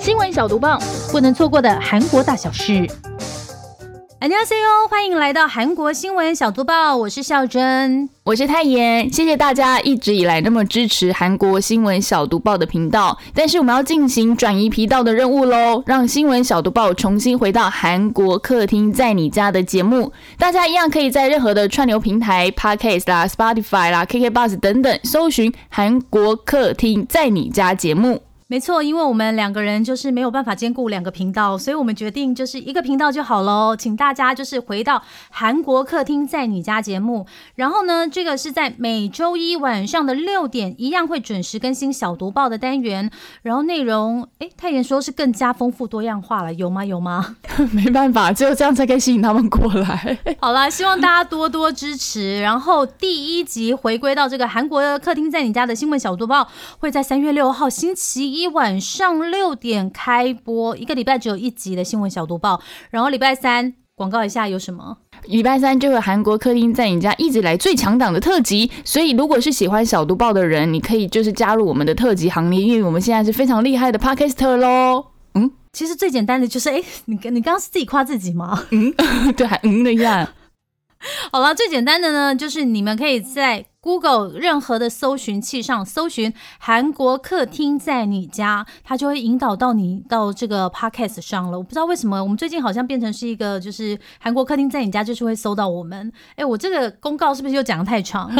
新闻小毒报，不能错过的韩国大小事。안녕하세요，欢迎来到韩国新闻小读报，我是孝珍，我是泰妍，谢谢大家一直以来那么支持韩国新闻小读报的频道。但是我们要进行转移频道的任务喽，让新闻小读报重新回到韩国客厅在你家的节目。大家一样可以在任何的串流平台，Podcast 啦、Spotify 啦、KK Bus 等等，搜寻韩国客厅在你家节目。 没错，因为我们两个人就是没有办法兼顾两个频道，所以我们决定就是一个频道就好喽。请大家就是回到韩国客厅在你家节目，然后呢，这个是在每周一晚上的六点，一样会准时更新小读报的单元。然后内容，哎，太妍说是更加丰富多样化了，有吗？有吗？没办法，只有这样才可以吸引他们过来。好啦，希望大家多多支持。然后第一集回归到这个韩国客厅在你家的新闻小读报，会在三月六号星期一。一晚上六点开播，一个礼拜只有一集的新闻小读报。然后礼拜三广告一下有什么？礼拜三就有韩国客厅在你家一直来最强档的特辑。所以如果是喜欢小读报的人，你可以就是加入我们的特辑行列，因为我们现在是非常厉害的 podcaster 喽。嗯，其实最简单的就是，哎，你你刚刚是自己夸自己吗？嗯，对，还嗯的样。好了，最简单的呢，就是你们可以在。Google 任何的搜寻器上搜寻韩国客厅在你家，它就会引导到你到这个 Podcast 上了。我不知道为什么，我们最近好像变成是一个，就是韩国客厅在你家，就是会搜到我们。哎，我这个公告是不是又讲的太长？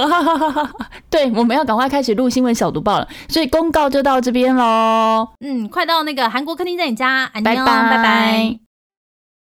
对，我们要赶快开始录新闻小读报了，所以公告就到这边喽。嗯，快到那个韩国客厅在你家，拜拜拜拜。